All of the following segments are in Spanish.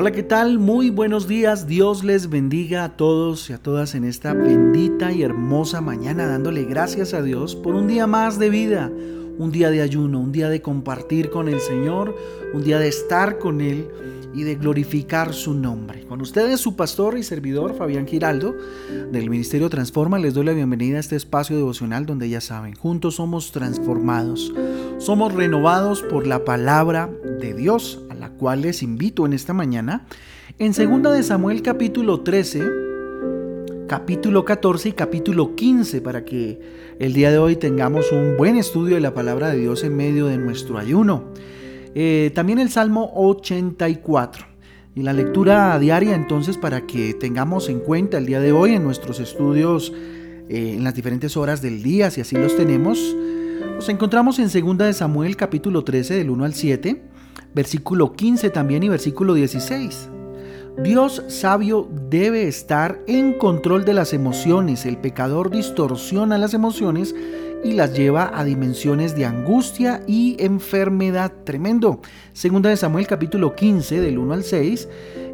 Hola, ¿qué tal? Muy buenos días. Dios les bendiga a todos y a todas en esta bendita y hermosa mañana, dándole gracias a Dios por un día más de vida, un día de ayuno, un día de compartir con el Señor, un día de estar con Él y de glorificar su nombre. Con ustedes su pastor y servidor Fabián Giraldo del Ministerio Transforma les doy la bienvenida a este espacio devocional donde ya saben, juntos somos transformados, somos renovados por la palabra de Dios la cual les invito en esta mañana, en 2 de Samuel capítulo 13, capítulo 14 y capítulo 15, para que el día de hoy tengamos un buen estudio de la palabra de Dios en medio de nuestro ayuno. Eh, también el Salmo 84. Y la lectura diaria entonces para que tengamos en cuenta el día de hoy en nuestros estudios eh, en las diferentes horas del día, si así los tenemos. Nos encontramos en 2 de Samuel capítulo 13 del 1 al 7 versículo 15 también y versículo 16. Dios sabio debe estar en control de las emociones. El pecador distorsiona las emociones y las lleva a dimensiones de angustia y enfermedad. Tremendo. Segunda de Samuel capítulo 15 del 1 al 6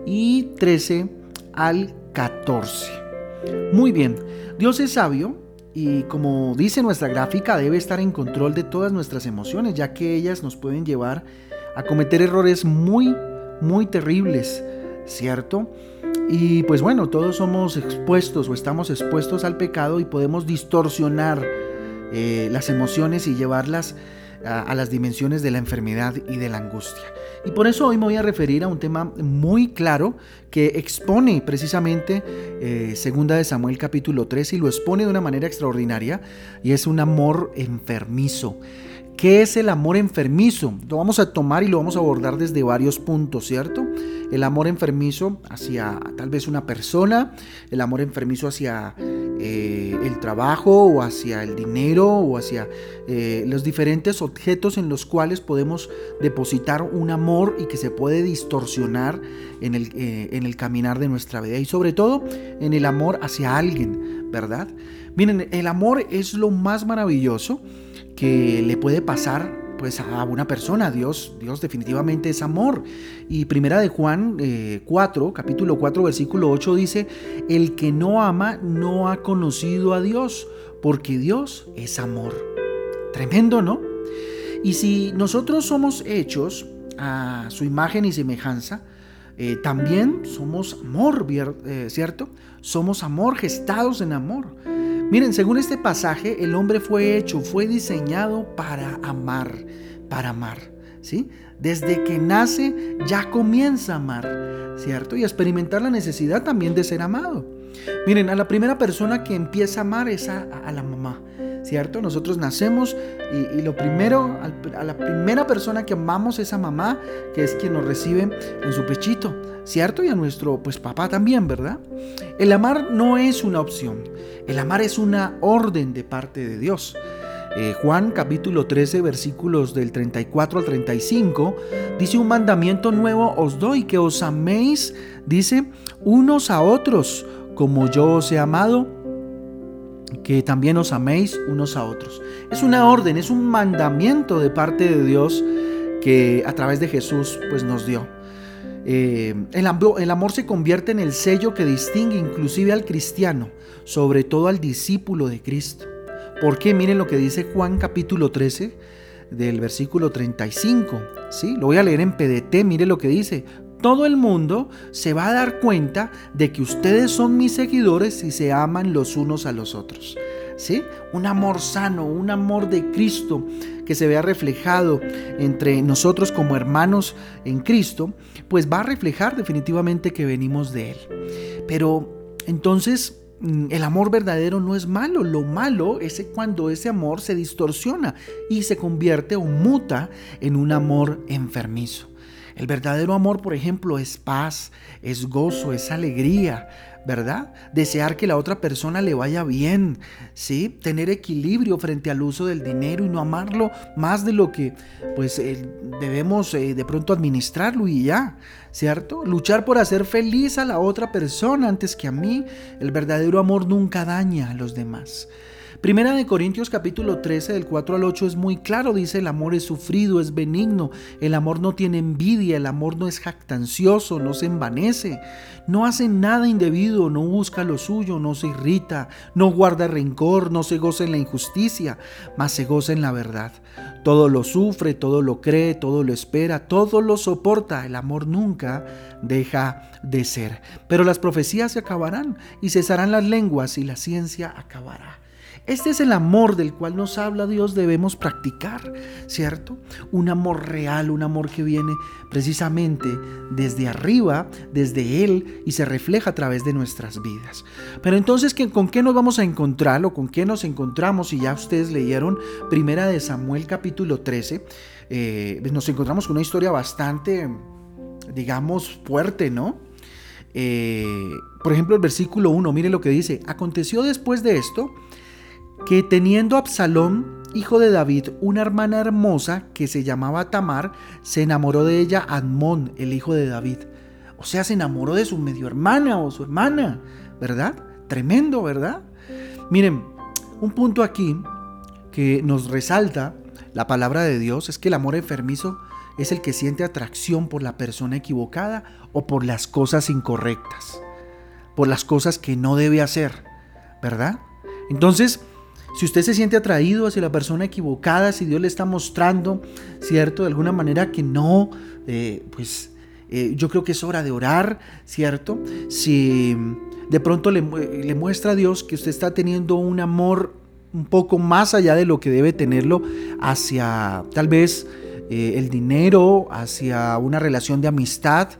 y 13 al 14. Muy bien. Dios es sabio y como dice nuestra gráfica debe estar en control de todas nuestras emociones ya que ellas nos pueden llevar a a cometer errores muy, muy terribles, ¿cierto? Y pues bueno, todos somos expuestos o estamos expuestos al pecado y podemos distorsionar eh, las emociones y llevarlas a, las dimensiones de la enfermedad y de la angustia. Y por eso hoy me voy a referir a un tema muy claro que expone precisamente eh, segunda de Samuel capítulo 3 y lo expone de una manera extraordinaria y es un amor enfermizo. ¿Qué es el amor enfermizo? Lo vamos a tomar y lo vamos a abordar desde varios puntos, ¿cierto? El amor enfermizo hacia tal vez una persona, el amor enfermizo hacia eh, el trabajo o hacia el dinero o hacia eh, los diferentes objetos en los cuales podemos depositar un amor y que se puede distorsionar en el, eh, en el caminar de nuestra vida y sobre todo en el amor hacia alguien, ¿verdad? Miren, el amor es lo más maravilloso que le puede pasar pues a una persona. Dios, Dios definitivamente es amor. Y primera de Juan 4, eh, capítulo 4, versículo 8 dice, el que no ama no ha conocido a Dios, porque Dios es amor. Tremendo, ¿no? Y si nosotros somos hechos a su imagen y semejanza, eh, también somos amor, eh, ¿cierto? Somos amor, gestados en amor. Miren, según este pasaje, el hombre fue hecho, fue diseñado para amar, para amar, ¿sí? Desde que nace ya comienza a amar, ¿cierto? Y a experimentar la necesidad también de ser amado. Miren, a la primera persona que empieza a amar es a, a la mamá. ¿Cierto? Nosotros nacemos y, lo primero, a la primera persona que amamos es a mamá, que es quien nos recibe en su pechito, ¿cierto? Y a nuestro, pues papá también, ¿verdad? El amar no es una opción, el amar es una orden de parte de Dios. Eh, Juan capítulo 13 versículos del 34 al 35 dice un mandamiento nuevo os doy que os améis, dice, unos a otros, como yo os he amado, que también os améis unos a otros. Es una orden, es un mandamiento de parte de Dios que a través de Jesús pues nos dio. Eh, el, amor se convierte en el sello que distingue inclusive al cristiano, sobre todo al discípulo de Cristo. Porque miren lo que dice Juan capítulo 13 del versículo 35. ¿sí? Lo voy a leer en PDT, mire lo que dice todo el mundo se va a dar cuenta de que ustedes son mis seguidores si se aman los unos a los otros. ¿Sí? Un amor sano, un amor de Cristo que se vea reflejado entre nosotros como hermanos en Cristo, pues va a reflejar definitivamente que venimos de Él. Pero entonces mm, el amor verdadero no es malo, lo malo es cuando ese amor se distorsiona y se convierte o muta en un amor enfermizo. El verdadero amor, por ejemplo, es paz, es gozo, es alegría, ¿verdad? Desear que la otra persona le vaya bien, ¿sí? Tener equilibrio frente al uso del dinero y no amarlo más de lo que pues eh, debemos eh, de pronto administrarlo y ya, ¿cierto? Luchar por hacer feliz a la otra persona antes que a mí. El verdadero amor nunca daña a los demás. Primera de Corintios capítulo 13 del 4 al 8 es muy claro, dice el amor es sufrido, es benigno, el amor no tiene envidia, el amor no es jactancioso, no se envanece, no hace nada indebido, no busca lo suyo, no se irrita, no guarda rencor, no se goza en la injusticia, mas se goza en la verdad. Todo lo sufre, todo lo cree, todo lo espera, todo lo soporta, el amor nunca deja de ser. Pero las profecías se acabarán y cesarán las lenguas y la ciencia acabará. Este es el amor del cual nos habla Dios, debemos practicar, ¿cierto? Un amor real, un amor que viene precisamente desde arriba, desde Él, y se refleja a través de nuestras vidas. Pero entonces, ¿con qué nos vamos a encontrar o con qué nos encontramos? Y ya ustedes leyeron Primera de Samuel capítulo 13, eh, nos encontramos con una historia bastante, digamos, fuerte, ¿no? Eh, por ejemplo, el versículo 1, mire lo que dice, aconteció después de esto, que teniendo Absalón, hijo de David, una hermana hermosa que se llamaba Tamar, se enamoró de ella Admón, el hijo de David. O sea, se enamoró de su medio hermana o su hermana, ¿verdad? Tremendo, ¿verdad? Miren, un punto aquí que nos resalta la palabra de Dios es que el amor enfermizo es el que siente atracción por la persona equivocada o por las cosas incorrectas, por las cosas que no debe hacer, ¿verdad? Entonces, si usted se siente atraído hacia la persona equivocada, si Dios le está mostrando, ¿cierto? De alguna manera que no, eh, pues eh, yo creo que es hora de orar, ¿cierto? Si de pronto le, muestra a Dios que usted está teniendo un amor un poco más allá de lo que debe tenerlo hacia tal vez eh, el dinero, hacia una relación de amistad,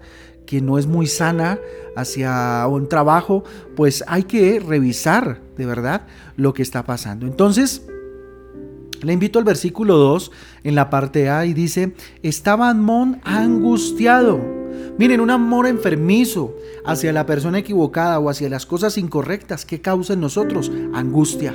que no es muy sana hacia un trabajo, pues hay que revisar de verdad lo que está pasando. Entonces, le invito al versículo 2 en la parte A y dice, estaba Amón angustiado. Miren, un amor enfermizo hacia la persona equivocada o hacia las cosas incorrectas, ¿qué causa en nosotros? Angustia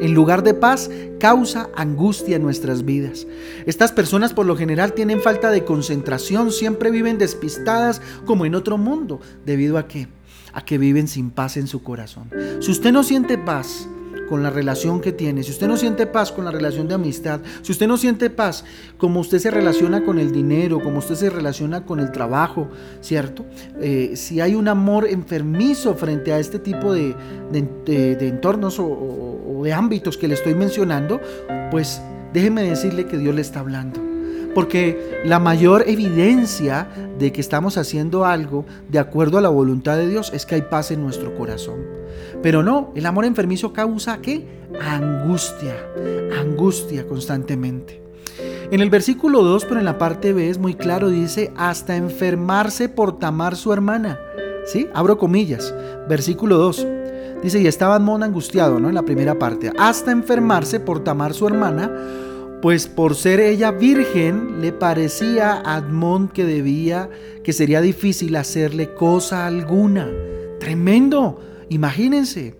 en lugar de paz, causa angustia en nuestras vidas. Estas personas por lo general tienen falta de concentración, siempre viven despistadas como en otro mundo. ¿Debido a qué? A que viven sin paz en su corazón. Si usted no siente paz, con la relación que tiene, si usted no siente paz con la relación de amistad, si usted no siente paz como usted se relaciona con el dinero, como usted se relaciona con el trabajo, ¿cierto? Eh, si hay un amor enfermizo frente a este tipo de, entornos o de ámbitos que le estoy mencionando, pues déjeme decirle que Dios le está hablando. Porque la mayor evidencia de que estamos haciendo algo de acuerdo a la voluntad de Dios es que hay paz en nuestro corazón. Pero no, el amor enfermizo causa qué? Angustia, angustia constantemente. En el versículo 2, pero en la parte B es muy claro, dice, hasta enfermarse por tamar su hermana. ¿Sí? Abro comillas. Versículo 2. Dice, y estaba Amón angustiado, ¿no? En la primera parte. Hasta enfermarse por tamar su hermana, pues por ser ella virgen le parecía a Admón que debía, que sería difícil hacerle cosa alguna. Tremendo, imagínense.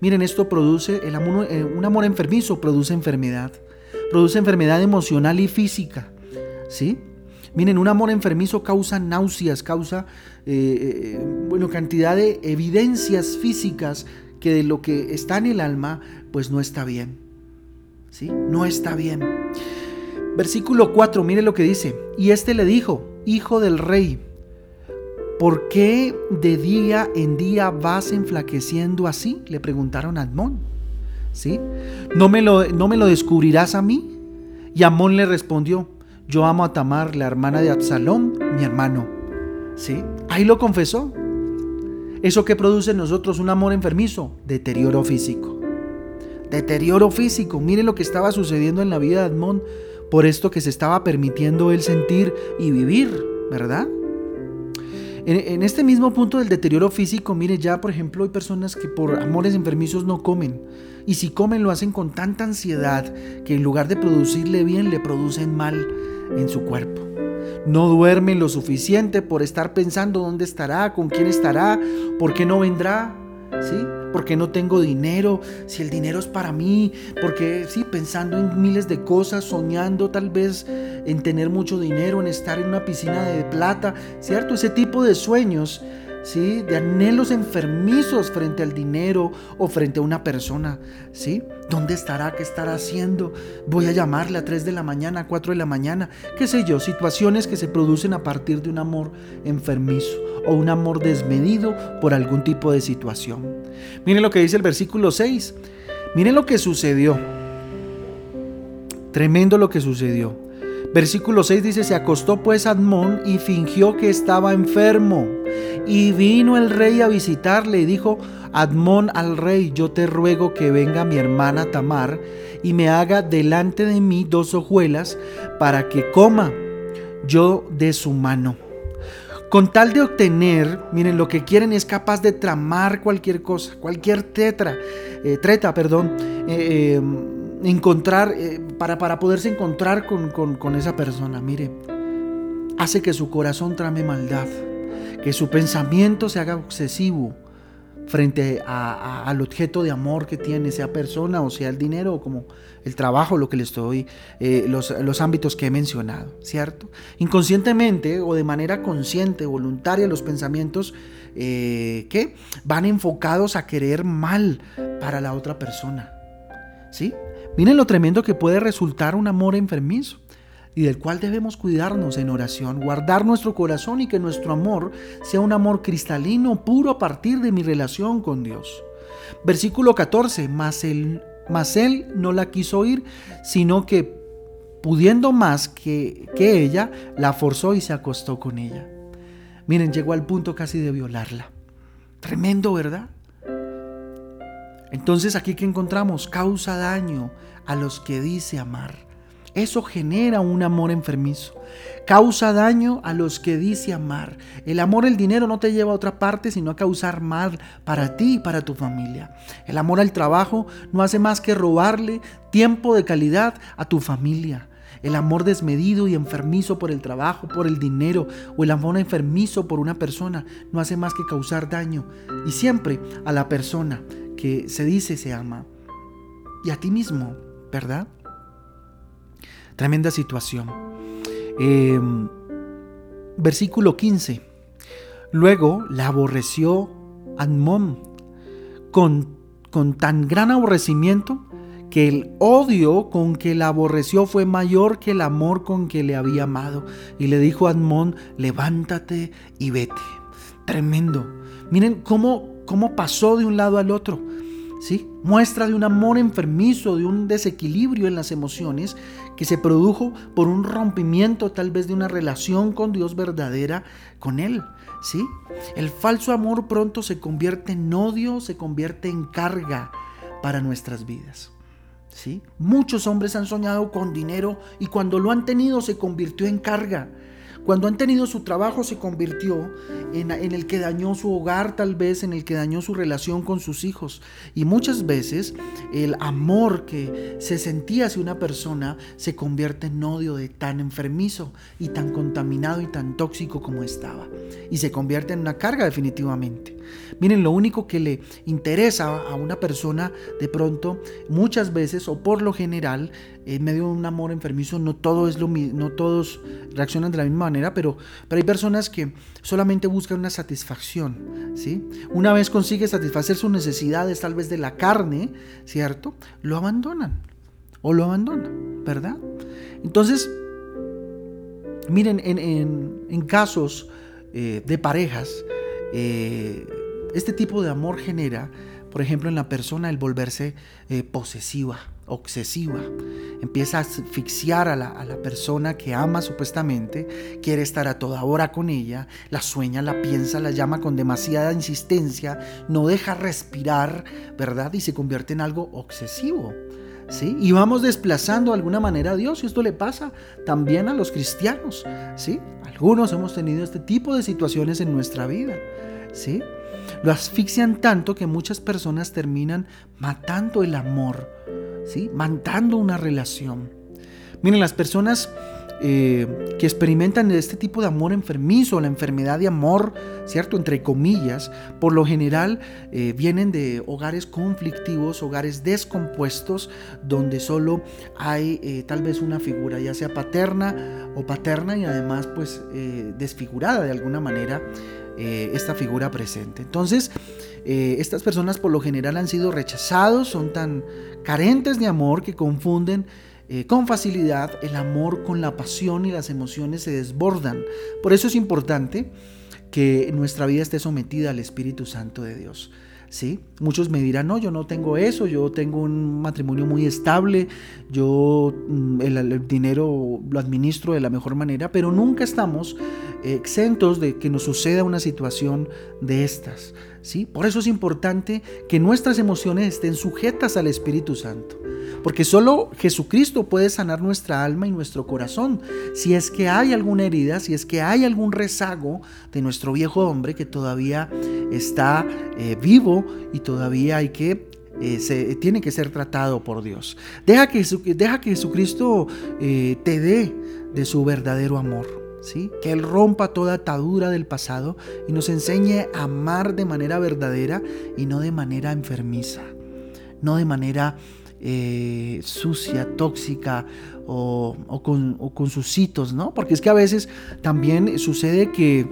Miren, esto produce, el amor, eh, un amor enfermizo produce enfermedad, produce enfermedad emocional y física, ¿sí? Miren, un amor enfermizo causa náuseas, causa, eh, eh, bueno, cantidad de evidencias físicas que de lo que está en el alma, pues no está bien. No está bien. Versículo 4, mire lo que dice. Y este le dijo, hijo del rey, ¿por qué de día en día vas enflaqueciendo así? Le preguntaron a Admón. ¿Sí? ¿No me, lo, ¿No me lo descubrirás a mí? Y Amón le respondió, yo amo a Tamar, la hermana de Absalón, mi hermano. ¿Sí? Ahí lo confesó. ¿Eso que produce en nosotros un amor enfermizo? Deterioro físico deterioro físico. Mire lo que estaba sucediendo en la vida de Edmond por esto que se estaba permitiendo él sentir y vivir, ¿verdad? En, este mismo punto del deterioro físico, mire ya, por ejemplo, hay personas que por amores enfermizos no comen. Y si comen lo hacen con tanta ansiedad que en lugar de producirle bien, le producen mal en su cuerpo. No duermen lo suficiente por estar pensando dónde estará, con quién estará, por qué no vendrá, ¿sí? Porque no tengo dinero, si el dinero es para mí, porque sí, pensando en miles de cosas, soñando tal vez en tener mucho dinero, en estar en una piscina de plata, ¿cierto? Ese tipo de sueños De anhelos enfermizos frente al dinero o frente a una persona, ¿sí? ¿Dónde estará? ¿Qué estará haciendo? Voy a llamarle a 3 de la mañana, a 4 de la mañana, qué sé yo, situaciones que se producen a partir de un amor enfermizo o un amor desmedido por algún tipo de situación. Miren lo que dice el versículo 6. Miren lo que sucedió. Tremendo lo que sucedió. Versículo 6 dice, se acostó pues Admón y fingió que estaba enfermo. Y vino el rey a visitarle y dijo, Admón al rey, yo te ruego que venga mi hermana Tamar y me haga delante de mí dos hojuelas para que coma yo de su mano. Con tal de obtener, miren, lo que quieren es capaz de tramar cualquier cosa, cualquier tetra, eh, treta, perdón, eh, eh encontrar, para, para, poderse encontrar con, esa persona, mire, hace que su corazón trame maldad, que su pensamiento se haga obsesivo frente al objeto de amor que tiene, sea persona o sea el dinero o como el trabajo, lo que le estoy, eh, los, los, ámbitos que he mencionado, ¿cierto? Inconscientemente o de manera consciente, voluntaria, los pensamientos eh, que van enfocados a querer mal para la otra persona, ¿sí? Miren lo tremendo que puede resultar un amor enfermizo y del cual debemos cuidarnos en oración, guardar nuestro corazón y que nuestro amor sea un amor cristalino, puro a partir de mi relación con Dios. Versículo 14, mas él, él no la quiso oír, sino que pudiendo más que, que ella, la forzó y se acostó con ella. Miren, llegó al punto casi de violarla. Tremendo, ¿verdad? Entonces aquí que encontramos causa daño a los que dice amar. Eso genera un amor enfermizo. Causa daño a los que dice amar. El amor el dinero no te lleva a otra parte sino a causar mal para ti y para tu familia. El amor al trabajo no hace más que robarle tiempo de calidad a tu familia. El amor desmedido y enfermizo por el trabajo, por el dinero o el amor enfermizo por una persona no hace más que causar daño y siempre a la persona que se dice se ama. Y a ti mismo, ¿verdad? Tremenda situación. Em, versículo 15. Luego la aborreció Anmón con, con tan gran aborrecimiento que el odio con que la aborreció fue mayor que el amor con que le había amado. Y le dijo a Admón, levántate y vete. Tremendo. Miren cómo, cómo pasó de un lado al otro. Muestra de un amor enfermizo, de un desequilibrio en las emociones que se produjo por un rompimiento tal vez de una relación con Dios verdadera con Él. ¿sí? El falso amor pronto se convierte en odio, se convierte en carga para nuestras vidas. ¿sí? Muchos hombres han soñado con dinero y cuando lo han tenido se convirtió en carga. Cuando han tenido su trabajo se convirtió en, el que dañó su hogar, tal vez en el que dañó su relación con sus hijos. Y muchas veces el amor que se sentía hacia una persona se convierte en odio de tan enfermizo y tan contaminado y tan tóxico como estaba. Y se convierte en una carga definitivamente. Miren, lo único que le interesa a una persona de pronto, muchas veces o por lo general, en medio de un amor enfermizo, no, todo es lo, no todos reaccionan de la misma manera, pero, pero hay personas que solamente buscan una satisfacción. ¿sí? Una vez consigue satisfacer sus necesidades, tal vez de la carne, ¿cierto? Lo abandonan o lo abandonan, ¿verdad? Entonces, miren, en, casos eh, de parejas, eh, este tipo de amor genera, por ejemplo, en la persona el volverse eh, posesiva, obsesiva. Empieza a asfixiar a la, a la, persona que ama supuestamente, quiere estar a toda hora con ella, la sueña, la piensa, la llama con demasiada insistencia, no deja respirar, ¿verdad? Y se convierte en algo obsesivo. ¿Sí? Y vamos desplazando de alguna manera a Dios y esto le pasa también a los cristianos, ¿sí? Algunos hemos tenido este tipo de situaciones en nuestra vida, ¿sí? Lo asfixian tanto que muchas personas terminan matando el amor, ¿sí? matando una relación. Miren, las personas eh, que experimentan este tipo de amor enfermizo, la enfermedad de amor, ¿cierto? Entre comillas, por lo general eh, vienen de hogares conflictivos, hogares descompuestos, donde solo hay eh, tal vez una figura, ya sea paterna o paterna y además pues desfigurada de alguna manera eh, esta figura presente. Entonces, eh, estas personas por lo general han sido rechazados, son tan carentes de amor que confunden eh, con facilidad el amor con la pasión y las emociones se desbordan. Por eso es importante que nuestra vida esté sometida al Espíritu Santo de Dios. ¿sí? Muchos me dirán, no, yo no tengo eso, yo tengo un matrimonio muy estable, yo mm, el, dinero lo administro de la mejor manera, pero nunca estamos exentos de que nos suceda una situación de estas. ¿sí? Por eso es importante que nuestras emociones estén sujetas al Espíritu Santo. Porque solo Jesucristo puede sanar nuestra alma y nuestro corazón. Si es que hay alguna herida, si es que hay algún rezago de nuestro viejo hombre que todavía está eh, vivo y todavía hay que eh, se, tiene que ser tratado por Dios. Deja que, deja que Jesucristo eh, te dé de su verdadero amor. ¿Sí? Que Él rompa toda atadura del pasado y nos enseñe a amar de manera verdadera y no de manera enfermiza, no de manera eh, sucia, tóxica o, con, sus hitos, ¿no? Porque es que a veces también sucede que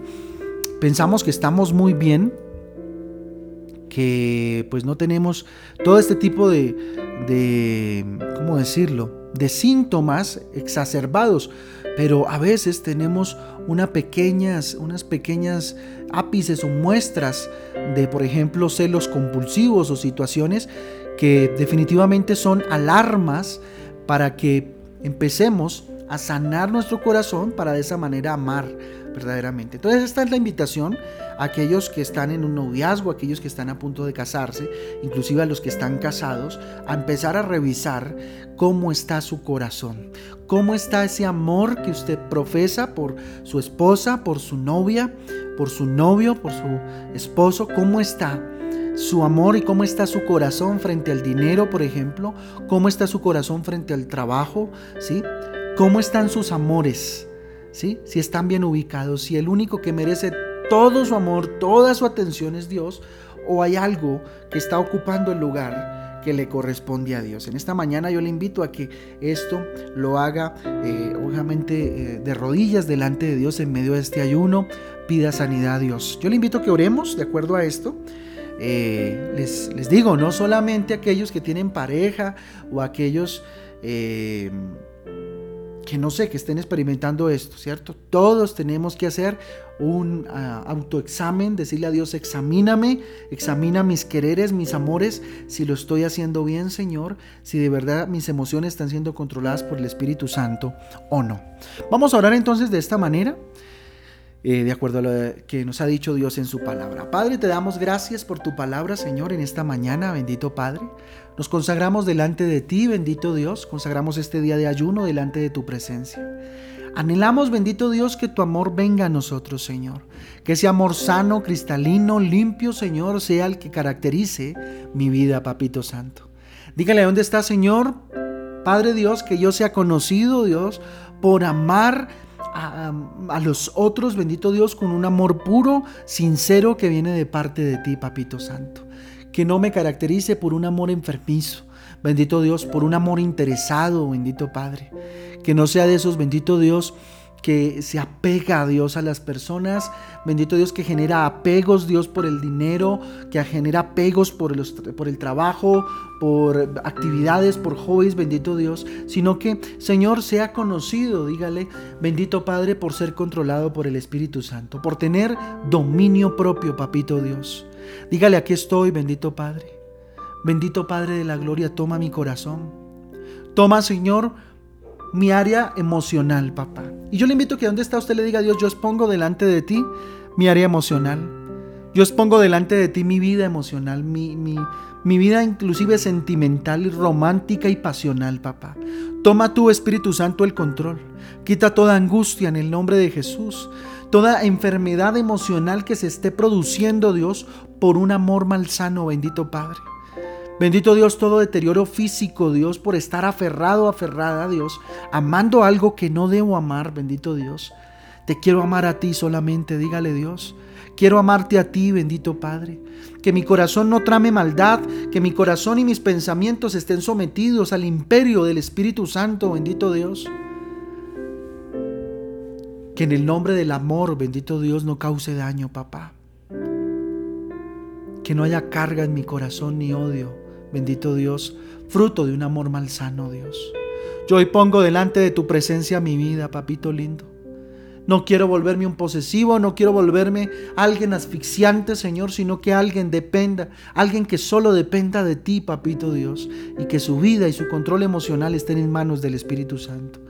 pensamos que estamos muy bien, que pues no tenemos todo este tipo de, de ¿cómo decirlo? De síntomas exacerbados, pero a veces tenemos unas pequeñas ápices o muestras de, por ejemplo, celos compulsivos o situaciones que definitivamente son alarmas para que empecemos a sanar nuestro corazón para de esa manera amar verdaderamente. Entonces esta es la invitación a aquellos que están en un noviazgo, a aquellos que están a punto de casarse, inclusive a los que están casados, a empezar a revisar cómo está su corazón, cómo está ese amor que usted profesa por su esposa, por su novia, por su novio, por su esposo, cómo está su amor y cómo está su corazón frente al dinero, por ejemplo, cómo está su corazón frente al trabajo, ¿sí? ¿Cómo están sus amores? ¿Sí? Si están bien ubicados, si el único que merece todo su amor, toda su atención es Dios, o hay algo que está ocupando el lugar que le corresponde a Dios. En esta mañana yo le invito a que esto lo haga, eh, obviamente, eh, de rodillas delante de Dios en medio de este ayuno, pida sanidad a Dios. Yo le invito a que oremos de acuerdo a esto. Eh, les, les, digo, no solamente aquellos que tienen pareja o aquellos que no sé, que estén experimentando esto, ¿cierto? Todos tenemos que hacer un ah, autoexamen, decirle a Dios, examíname, examina mis quereres, mis amores, si lo estoy haciendo bien, Señor, si de verdad mis emociones están siendo controladas por el Espíritu Santo o no. Vamos a orar entonces de esta manera. Eh, de acuerdo a lo que nos ha dicho Dios en su palabra. Padre, te damos gracias por tu palabra, Señor, en esta mañana, bendito Padre. Nos consagramos delante de ti, bendito Dios, consagramos este día de ayuno delante de tu presencia. Anhelamos, bendito Dios, que tu amor venga a nosotros, Señor. Que ese amor sano, cristalino, limpio, Señor, sea el que caracterice mi vida, Papito Santo. Dígale, ¿dónde está, Señor? Padre Dios, que yo sea conocido, Dios, por amar a, los otros, bendito Dios, con un amor puro, sincero que viene de parte de ti, Papito Santo. Que no me caracterice por un amor enfermizo, bendito Dios, por un amor interesado, bendito Padre. Que no sea de esos, bendito Dios, que se apega a Dios a las personas. Bendito Dios que genera apegos, Dios, por el dinero, que genera apegos por, por el trabajo, por actividades, por hobbies, bendito Dios. Sino que, Señor, sea conocido, dígale, bendito Padre, por ser controlado por el Espíritu Santo, por tener dominio propio, papito Dios. Dígale, aquí estoy, bendito Padre. Bendito Padre de la Gloria, toma mi corazón. Toma, Señor, mi área emocional, papá. Y yo le invito a que donde está usted le diga a Dios, yo expongo delante de ti mi área emocional. Yo expongo delante de ti mi vida emocional, mi, mi, mi vida inclusive sentimental, romántica y pasional, papá. Toma tu Espíritu Santo el control. Quita toda angustia en el nombre de Jesús. Toda enfermedad emocional que se esté produciendo, Dios, por un amor malsano, bendito Padre. Bendito Dios, todo deterioro físico, Dios, por estar aferrado, aferrada, Dios, amando algo que no debo amar, bendito Dios. Te quiero amar a ti solamente, dígale Dios. Quiero amarte a ti, bendito Padre. Que mi corazón no trame maldad, que mi corazón y mis pensamientos estén sometidos al imperio del Espíritu Santo, bendito Dios. Que en el nombre del amor, bendito Dios, no cause daño, papá. Que no haya carga en mi corazón ni odio, bendito Dios, fruto de un amor malsano, Dios. Yo hoy pongo delante de tu presencia mi vida, papito lindo. No quiero volverme un posesivo, no quiero volverme alguien asfixiante, Señor, sino que alguien dependa, alguien que solo dependa de ti, papito Dios, y que su vida y su control emocional estén en manos del Espíritu Santo.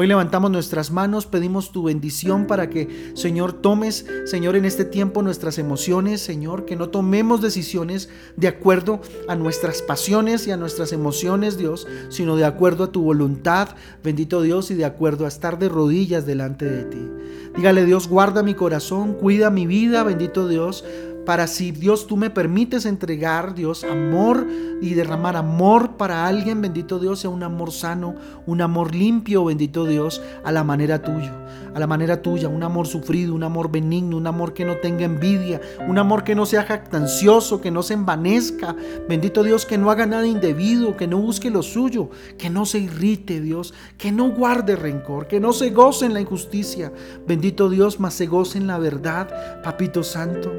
Hoy levantamos nuestras manos, pedimos tu bendición para que, Señor, tomes, Señor, en este tiempo nuestras emociones, Señor, que no tomemos decisiones de acuerdo a nuestras pasiones y a nuestras emociones, Dios, sino de acuerdo a tu voluntad, bendito Dios, y de acuerdo a estar de rodillas delante de ti. Dígale, Dios, guarda mi corazón, cuida mi vida, bendito Dios para si Dios tú me permites entregar, Dios, amor y derramar amor para alguien, bendito Dios, sea un amor sano, un amor limpio, bendito Dios, a la manera tuya, a la manera tuya, un amor sufrido, un amor benigno, un amor que no tenga envidia, un amor que no sea jactancioso, que no se envanezca, bendito Dios, que no haga nada indebido, que no busque lo suyo, que no se irrite, Dios, que no guarde rencor, que no se goce en la injusticia, bendito Dios, mas se goce en la verdad, papito santo,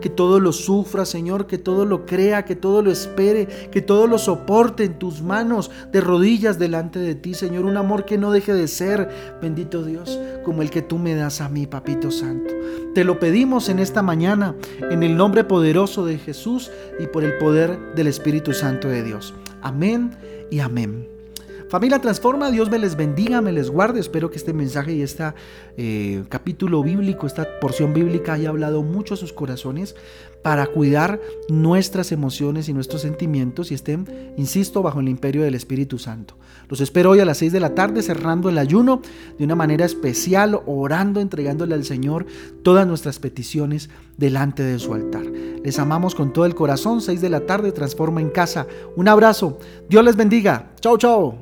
que todo lo sufra, Señor, que todo lo crea, que todo lo espere, que todo lo soporte en tus manos, de rodillas delante de ti, Señor. Un amor que no deje de ser, bendito Dios, como el que tú me das a mí, Papito Santo. Te lo pedimos en esta mañana, en el nombre poderoso de Jesús y por el poder del Espíritu Santo de Dios. Amén y amén. Familia Transforma, Dios me les bendiga, me les guarde. Espero que este mensaje y este capítulo bíblico, esta porción bíblica haya hablado mucho a sus corazones para cuidar nuestras emociones y nuestros sentimientos y estén, insisto, bajo el imperio del Espíritu Santo. Los espero hoy a las 6 de la tarde cerrando el ayuno de una manera especial, orando, entregándole al Señor todas nuestras peticiones delante de su altar. Les amamos con todo el corazón, 6 de la tarde, transforma en casa. Un abrazo, Dios les bendiga. Chao, chao.